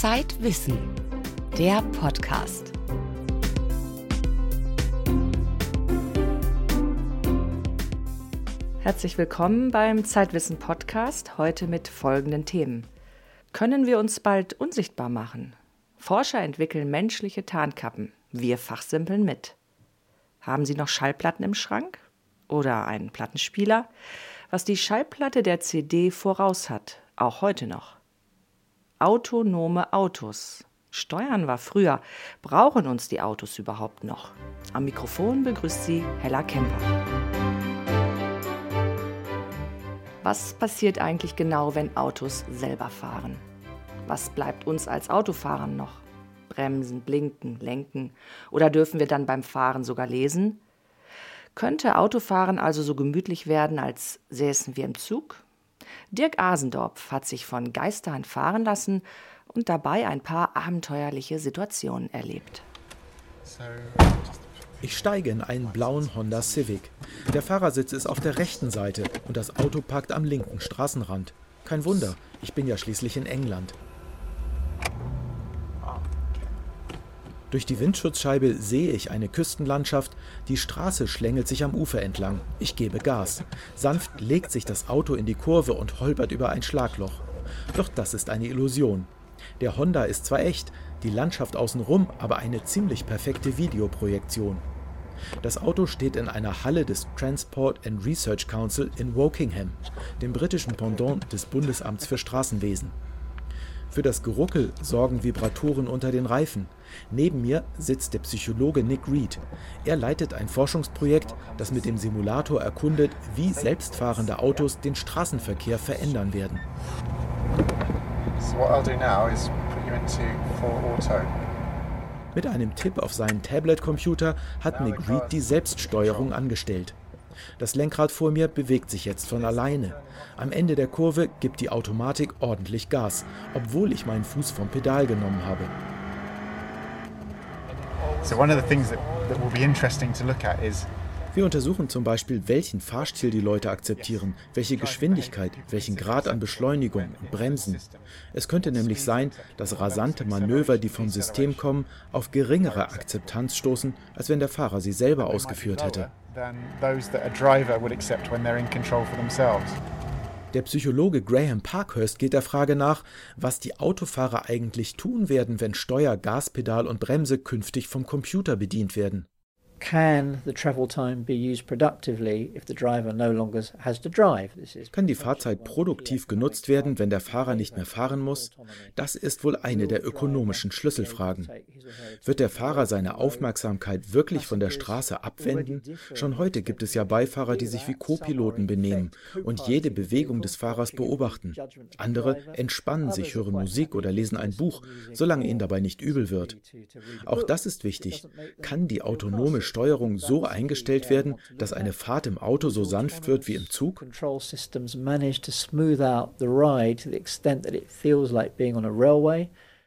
Zeitwissen, der Podcast. Herzlich willkommen beim Zeitwissen Podcast, heute mit folgenden Themen. Können wir uns bald unsichtbar machen? Forscher entwickeln menschliche Tarnkappen. Wir fachsimpeln mit. Haben Sie noch Schallplatten im Schrank? Oder einen Plattenspieler? Was die Schallplatte der CD voraus hat, auch heute noch. Autonome Autos. Steuern war früher. Brauchen uns die Autos überhaupt noch? Am Mikrofon begrüßt sie Hella Kemper. Was passiert eigentlich genau, wenn Autos selber fahren? Was bleibt uns als Autofahrern noch? Bremsen, blinken, lenken? Oder dürfen wir dann beim Fahren sogar lesen? Könnte Autofahren also so gemütlich werden, als säßen wir im Zug? Dirk Asendorf hat sich von Geistern fahren lassen und dabei ein paar abenteuerliche Situationen erlebt. Ich steige in einen blauen Honda Civic. Der Fahrersitz ist auf der rechten Seite und das Auto parkt am linken Straßenrand. Kein Wunder, ich bin ja schließlich in England. Durch die Windschutzscheibe sehe ich eine Küstenlandschaft, die Straße schlängelt sich am Ufer entlang. Ich gebe Gas. Sanft legt sich das Auto in die Kurve und holpert über ein Schlagloch. Doch das ist eine Illusion. Der Honda ist zwar echt, die Landschaft außenrum aber eine ziemlich perfekte Videoprojektion. Das Auto steht in einer Halle des Transport and Research Council in Wokingham, dem britischen Pendant des Bundesamts für Straßenwesen. Für das Geruckel sorgen Vibratoren unter den Reifen. Neben mir sitzt der Psychologe Nick Reed. Er leitet ein Forschungsprojekt, das mit dem Simulator erkundet, wie selbstfahrende Autos den Straßenverkehr verändern werden. Mit einem Tipp auf seinen Tablet-Computer hat Nick Reed die Selbststeuerung angestellt. Das Lenkrad vor mir bewegt sich jetzt von alleine. Am Ende der Kurve gibt die Automatik ordentlich Gas, obwohl ich meinen Fuß vom Pedal genommen habe. So one of the things that, that will be interesting to look at is wir untersuchen zum Beispiel, welchen Fahrstil die Leute akzeptieren, welche Geschwindigkeit, welchen Grad an Beschleunigung und Bremsen. Es könnte nämlich sein, dass rasante Manöver, die vom System kommen, auf geringere Akzeptanz stoßen, als wenn der Fahrer sie selber ausgeführt hätte. Der Psychologe Graham Parkhurst geht der Frage nach, was die Autofahrer eigentlich tun werden, wenn Steuer, Gaspedal und Bremse künftig vom Computer bedient werden can the travel time be used productively if the driver no longer has to drive? Kann die Fahrzeit produktiv genutzt werden, wenn der Fahrer nicht mehr fahren muss? Das ist wohl eine der ökonomischen Schlüsselfragen. Wird der Fahrer seine Aufmerksamkeit wirklich von der Straße abwenden? Schon heute gibt es ja Beifahrer, die sich wie Co-Piloten benehmen und jede Bewegung des Fahrers beobachten. Andere entspannen sich, hören Musik oder lesen ein Buch, solange ihnen dabei nicht übel wird. Auch das ist wichtig. Kann die autonome Steuerung so eingestellt werden, dass eine Fahrt im Auto so sanft wird wie im Zug?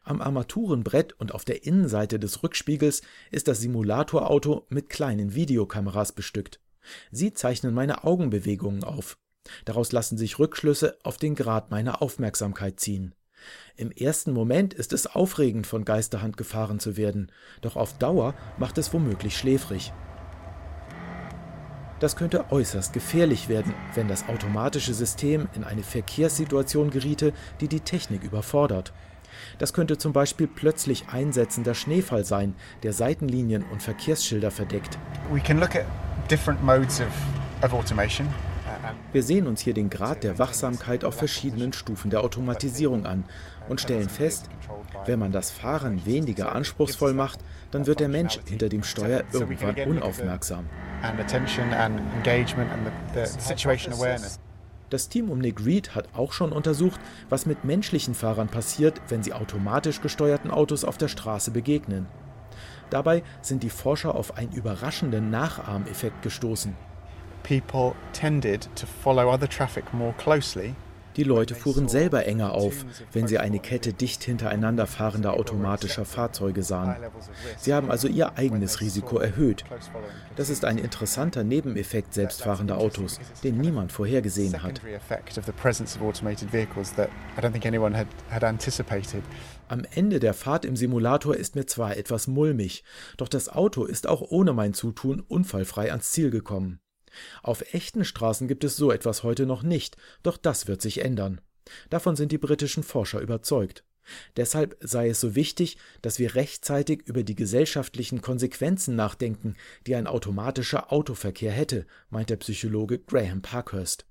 Am Armaturenbrett und auf der Innenseite des Rückspiegels ist das Simulatorauto mit kleinen Videokameras bestückt. Sie zeichnen meine Augenbewegungen auf. Daraus lassen sich Rückschlüsse auf den Grad meiner Aufmerksamkeit ziehen. Im ersten Moment ist es aufregend, von Geisterhand gefahren zu werden, doch auf Dauer macht es womöglich schläfrig. Das könnte äußerst gefährlich werden, wenn das automatische System in eine Verkehrssituation geriete, die die Technik überfordert. Das könnte zum Beispiel plötzlich einsetzender Schneefall sein, der Seitenlinien und Verkehrsschilder verdeckt. We can look at different modes of, of automation. Wir sehen uns hier den Grad der Wachsamkeit auf verschiedenen Stufen der Automatisierung an und stellen fest, wenn man das Fahren weniger anspruchsvoll macht, dann wird der Mensch hinter dem Steuer irgendwann unaufmerksam. Das Team um Nick Reed hat auch schon untersucht, was mit menschlichen Fahrern passiert, wenn sie automatisch gesteuerten Autos auf der Straße begegnen. Dabei sind die Forscher auf einen überraschenden Nachahmeffekt gestoßen. People tended to follow other traffic more closely Die Leute fuhren selber enger auf, wenn sie eine Kette dicht hintereinander fahrender automatischer Fahrzeuge sahen. Sie haben also ihr eigenes Risiko erhöht. Das ist ein interessanter Nebeneffekt selbstfahrender Autos, den niemand vorhergesehen hat. Am Ende der Fahrt im Simulator ist mir zwar etwas mulmig, doch das Auto ist auch ohne mein Zutun unfallfrei ans Ziel gekommen. Auf echten Straßen gibt es so etwas heute noch nicht, doch das wird sich ändern. Davon sind die britischen Forscher überzeugt. Deshalb sei es so wichtig, dass wir rechtzeitig über die gesellschaftlichen Konsequenzen nachdenken, die ein automatischer Autoverkehr hätte, meint der Psychologe Graham Parkhurst.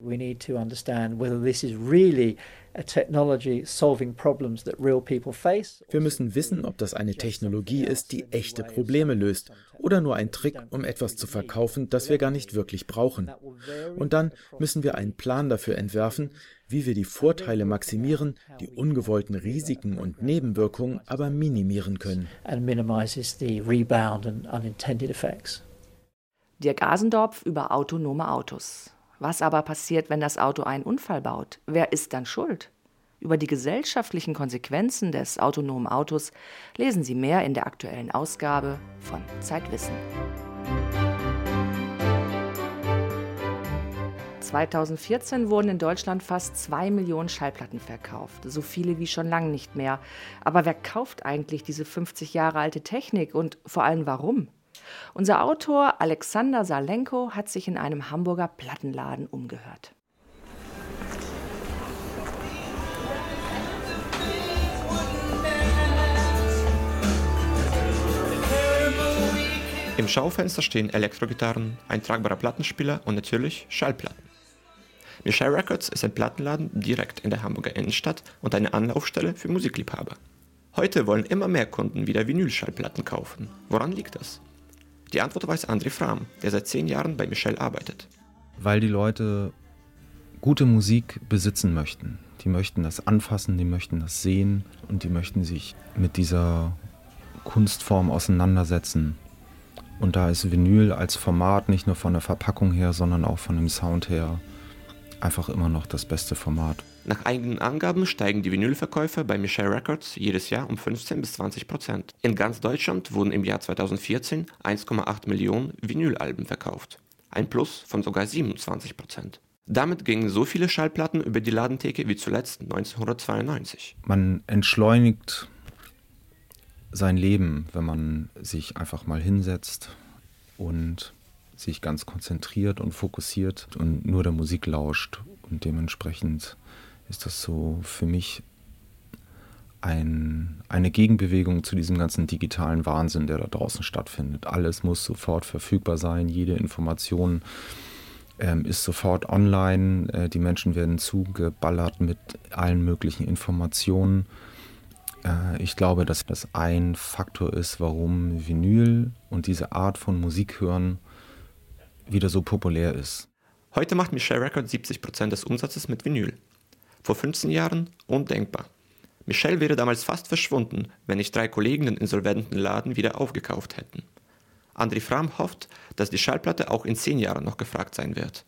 We need to understand whether this is really a technology solving problems that real people face. Wir müssen wissen, ob das eine Technologie ist, die echte Probleme löst oder nur ein Trick, um etwas zu verkaufen, das wir gar nicht wirklich brauchen. Und dann müssen wir einen Plan dafür entwerfen, wie wir die Vorteile maximieren, die ungewollten Risiken und Nebenwirkungen aber minimieren können. Dirk Asendorf über autonome Autos. Was aber passiert, wenn das Auto einen Unfall baut? Wer ist dann schuld? Über die gesellschaftlichen Konsequenzen des autonomen Autos lesen Sie mehr in der aktuellen Ausgabe von Zeitwissen. 2014 wurden in Deutschland fast zwei Millionen Schallplatten verkauft, so viele wie schon lange nicht mehr. Aber wer kauft eigentlich diese 50 Jahre alte Technik und vor allem warum? Unser Autor Alexander Salenko hat sich in einem Hamburger Plattenladen umgehört. Im Schaufenster stehen Elektrogitarren, ein tragbarer Plattenspieler und natürlich Schallplatten. Michelle Records ist ein Plattenladen direkt in der Hamburger Innenstadt und eine Anlaufstelle für Musikliebhaber. Heute wollen immer mehr Kunden wieder Vinylschallplatten kaufen. Woran liegt das? Die Antwort weiß André Fram, der seit zehn Jahren bei Michelle arbeitet. Weil die Leute gute Musik besitzen möchten. Die möchten das anfassen, die möchten das sehen und die möchten sich mit dieser Kunstform auseinandersetzen. Und da ist Vinyl als Format nicht nur von der Verpackung her, sondern auch von dem Sound her einfach immer noch das beste Format. Nach eigenen Angaben steigen die Vinylverkäufe bei Michelle Records jedes Jahr um 15 bis 20 Prozent. In ganz Deutschland wurden im Jahr 2014 1,8 Millionen Vinylalben verkauft. Ein Plus von sogar 27 Prozent. Damit gingen so viele Schallplatten über die Ladentheke wie zuletzt 1992. Man entschleunigt sein Leben, wenn man sich einfach mal hinsetzt und sich ganz konzentriert und fokussiert und nur der Musik lauscht und dementsprechend ist das so für mich ein, eine Gegenbewegung zu diesem ganzen digitalen Wahnsinn, der da draußen stattfindet. Alles muss sofort verfügbar sein, jede Information ähm, ist sofort online, äh, die Menschen werden zugeballert mit allen möglichen Informationen. Äh, ich glaube, dass das ein Faktor ist, warum Vinyl und diese Art von Musik hören wieder so populär ist. Heute macht Michelle Record 70% des Umsatzes mit Vinyl. Vor 15 Jahren undenkbar. Michelle wäre damals fast verschwunden, wenn nicht drei Kollegen den insolventen Laden wieder aufgekauft hätten. André Fram hofft, dass die Schallplatte auch in zehn Jahren noch gefragt sein wird.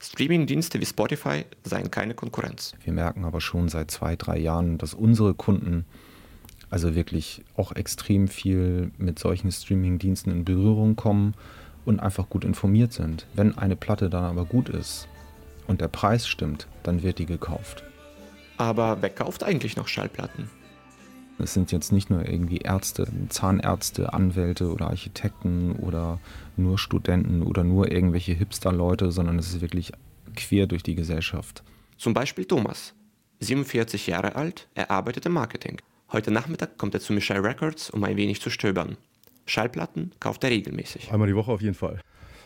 Streamingdienste wie Spotify seien keine Konkurrenz. Wir merken aber schon seit zwei, drei Jahren, dass unsere Kunden also wirklich auch extrem viel mit solchen Streamingdiensten in Berührung kommen und einfach gut informiert sind. Wenn eine Platte dann aber gut ist, und der Preis stimmt, dann wird die gekauft. Aber wer kauft eigentlich noch Schallplatten? Es sind jetzt nicht nur irgendwie Ärzte, Zahnärzte, Anwälte oder Architekten oder nur Studenten oder nur irgendwelche Hipster-Leute, sondern es ist wirklich quer durch die Gesellschaft. Zum Beispiel Thomas, 47 Jahre alt, er arbeitet im Marketing. Heute Nachmittag kommt er zu Michelle Records, um ein wenig zu stöbern. Schallplatten kauft er regelmäßig. Einmal die Woche auf jeden Fall.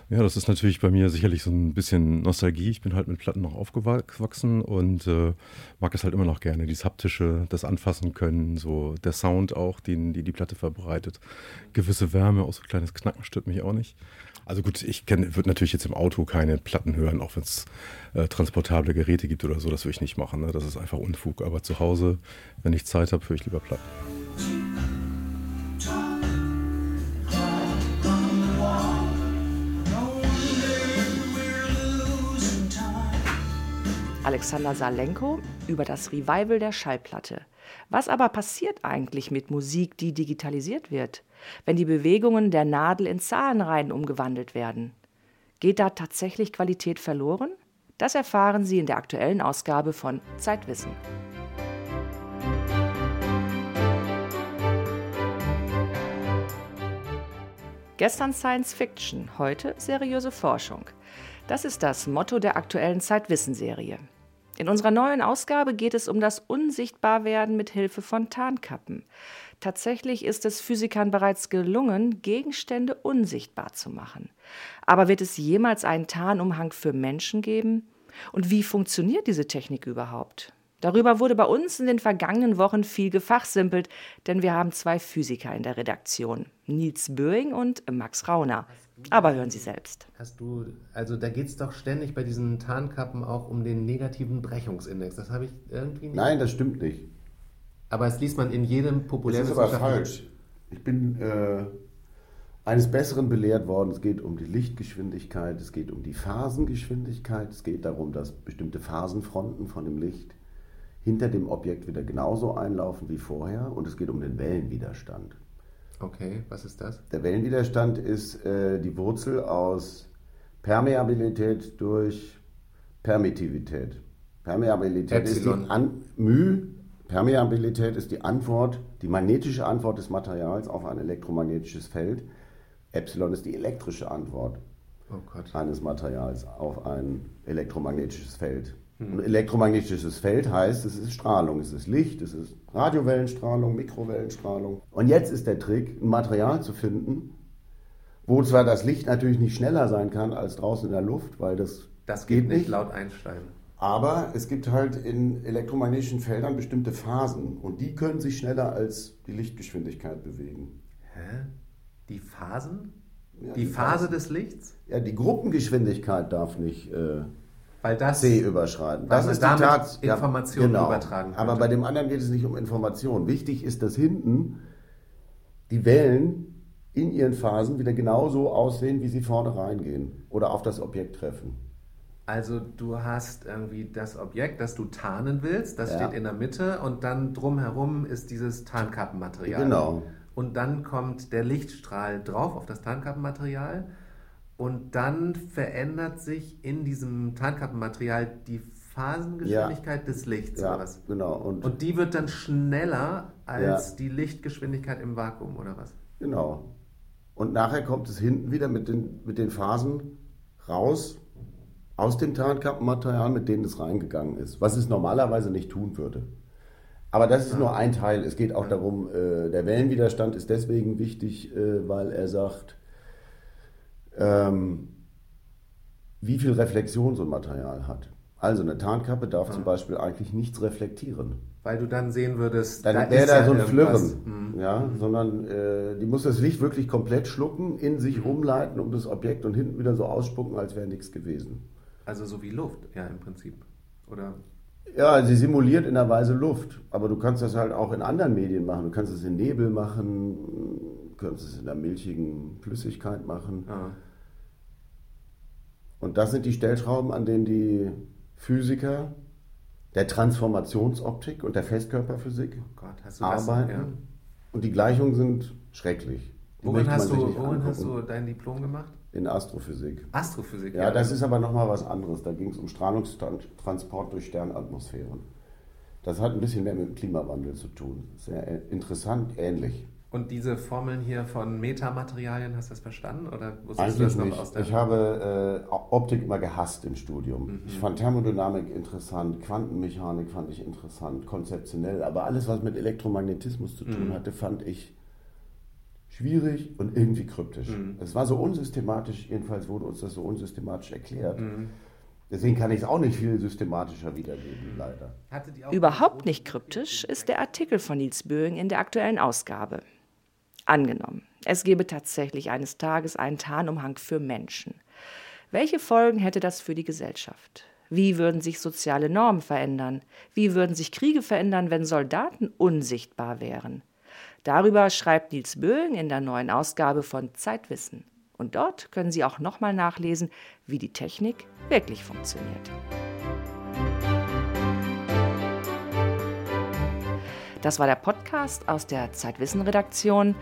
Ja, das ist natürlich bei mir sicherlich so ein bisschen Nostalgie. Ich bin halt mit Platten noch aufgewachsen und äh, mag es halt immer noch gerne. Dieses haptische, das Anfassen können, so der Sound auch, den die, die Platte verbreitet. Gewisse Wärme, auch so ein kleines Knacken stört mich auch nicht. Also gut, ich würde natürlich jetzt im Auto keine Platten hören, auch wenn es äh, transportable Geräte gibt oder so. Das würde ich nicht machen. Ne? Das ist einfach Unfug. Aber zu Hause, wenn ich Zeit habe, höre ich lieber Platten. Alexander Salenko über das Revival der Schallplatte. Was aber passiert eigentlich mit Musik, die digitalisiert wird, wenn die Bewegungen der Nadel in Zahlenreihen umgewandelt werden? Geht da tatsächlich Qualität verloren? Das erfahren Sie in der aktuellen Ausgabe von Zeitwissen. Gestern Science Fiction, heute seriöse Forschung. Das ist das Motto der aktuellen Zeitwissen-Serie. In unserer neuen Ausgabe geht es um das Unsichtbarwerden mit Hilfe von Tarnkappen. Tatsächlich ist es Physikern bereits gelungen, Gegenstände unsichtbar zu machen. Aber wird es jemals einen Tarnumhang für Menschen geben? Und wie funktioniert diese Technik überhaupt? Darüber wurde bei uns in den vergangenen Wochen viel gefachsimpelt, denn wir haben zwei Physiker in der Redaktion, Nils Böing und Max Rauner. Aber hören Sie selbst. Hast du, also da geht es doch ständig bei diesen Tarnkappen auch um den negativen Brechungsindex. Das habe ich irgendwie nicht. Nein, das stimmt nicht. Aber es liest man in jedem populären. Das ist aber falsch. Ich bin äh, eines Besseren belehrt worden. Es geht um die Lichtgeschwindigkeit, es geht um die Phasengeschwindigkeit, es geht darum, dass bestimmte Phasenfronten von dem Licht hinter dem Objekt wieder genauso einlaufen wie vorher und es geht um den Wellenwiderstand. Okay, was ist das? Der Wellenwiderstand ist äh, die Wurzel aus Permeabilität durch Permittivität. Permeabilität Epsilon. ist die An μ, Permeabilität ist die Antwort, die magnetische Antwort des Materials auf ein elektromagnetisches Feld. Epsilon ist die elektrische Antwort oh eines Materials auf ein elektromagnetisches Feld. Ein elektromagnetisches Feld heißt, es ist Strahlung, es ist Licht, es ist Radiowellenstrahlung, Mikrowellenstrahlung. Und jetzt ist der Trick, ein Material zu finden, wo zwar das Licht natürlich nicht schneller sein kann als draußen in der Luft, weil das, das geht, nicht laut Einstein. Aber es gibt halt in elektromagnetischen Feldern bestimmte Phasen und die können sich schneller als die Lichtgeschwindigkeit bewegen. Hä? Die Phasen? Ja, die, die Phase Phasen. des Lichts? Ja, die Gruppengeschwindigkeit darf nicht. Äh, weil das C überschreiten. Das ist damit Tat, Informationen ja, genau. übertragen. Könnte. Aber bei dem anderen geht es nicht um Informationen. Wichtig ist, dass hinten die Wellen in ihren Phasen wieder genauso aussehen, wie sie vorne reingehen oder auf das Objekt treffen. Also du hast irgendwie das Objekt, das du tarnen willst, das ja. steht in der Mitte und dann drumherum ist dieses Tarnkappenmaterial. Genau. Und dann kommt der Lichtstrahl drauf auf das Tarnkappenmaterial und dann verändert sich in diesem Tarnkappenmaterial die Phasengeschwindigkeit ja. des Lichts ja, oder was? Genau. Und, und, die wird dann schneller als ja. die Lichtgeschwindigkeit im Vakuum oder was? Genau. Und nachher kommt es hinten wieder mit den, mit den Phasen raus aus dem Tarnkappenmaterial, mit denen es reingegangen ist, was es normalerweise nicht tun würde. Aber das ist ja. nur ein Teil. Es geht auch darum, äh, der Wellenwiderstand ist deswegen wichtig, äh, weil er sagt, ähm, wie viel Reflexion so ein Material hat. Also eine Tarnkappe darf ja. zum Beispiel eigentlich nichts reflektieren. Weil du dann sehen würdest, dann da wäre da so ein Flirren, mhm. ja, mhm. sondern äh, die muss das Licht wirklich komplett schlucken, in sich mhm. umleiten um das Objekt und hinten wieder so ausspucken, als wäre nichts gewesen. Also so wie Luft, ja im Prinzip, oder? Ja, sie simuliert in der Weise Luft, aber du kannst das halt auch in anderen Medien machen. Du kannst es in Nebel machen, du kannst es in der milchigen Flüssigkeit machen. Ah. Und das sind die Stellschrauben, an denen die Physiker der Transformationsoptik und der Festkörperphysik oh Gott, arbeiten. Das, ja. Und die Gleichungen sind schrecklich. worin hast, du, worin hast du dein Diplom gemacht? In Astrophysik. Astrophysik, ja. Ja, das ist aber nochmal was anderes. Da ging es um Strahlungstransport durch Sternatmosphären. Das hat ein bisschen mehr mit dem Klimawandel zu tun. Sehr interessant, ähnlich. Und diese Formeln hier von Metamaterialien, hast du das verstanden? Oder wusstest du das noch nicht. aus der Ich habe äh, Optik immer gehasst im Studium. Mhm. Ich fand Thermodynamik interessant, Quantenmechanik fand ich interessant, konzeptionell, aber alles, was mit Elektromagnetismus zu tun mhm. hatte, fand ich schwierig und irgendwie kryptisch. Mhm. Es war so unsystematisch, jedenfalls wurde uns das so unsystematisch erklärt. Mhm. Deswegen kann ich es auch nicht viel systematischer wiedergeben, leider. Überhaupt nicht kryptisch ist der Artikel von Nils Böing in der aktuellen Ausgabe. Angenommen, es gäbe tatsächlich eines Tages einen Tarnumhang für Menschen. Welche Folgen hätte das für die Gesellschaft? Wie würden sich soziale Normen verändern? Wie würden sich Kriege verändern, wenn Soldaten unsichtbar wären? Darüber schreibt Nils Böing in der neuen Ausgabe von Zeitwissen. Und dort können Sie auch nochmal nachlesen, wie die Technik wirklich funktioniert. Das war der Podcast aus der Zeitwissen-Redaktion.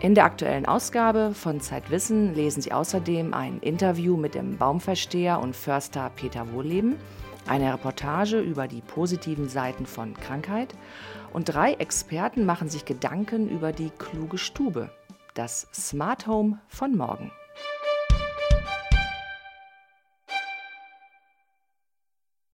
In der aktuellen Ausgabe von Zeitwissen lesen Sie außerdem ein Interview mit dem Baumversteher und Förster Peter Wohleben, eine Reportage über die positiven Seiten von Krankheit und drei Experten machen sich Gedanken über die kluge Stube, das Smart Home von morgen.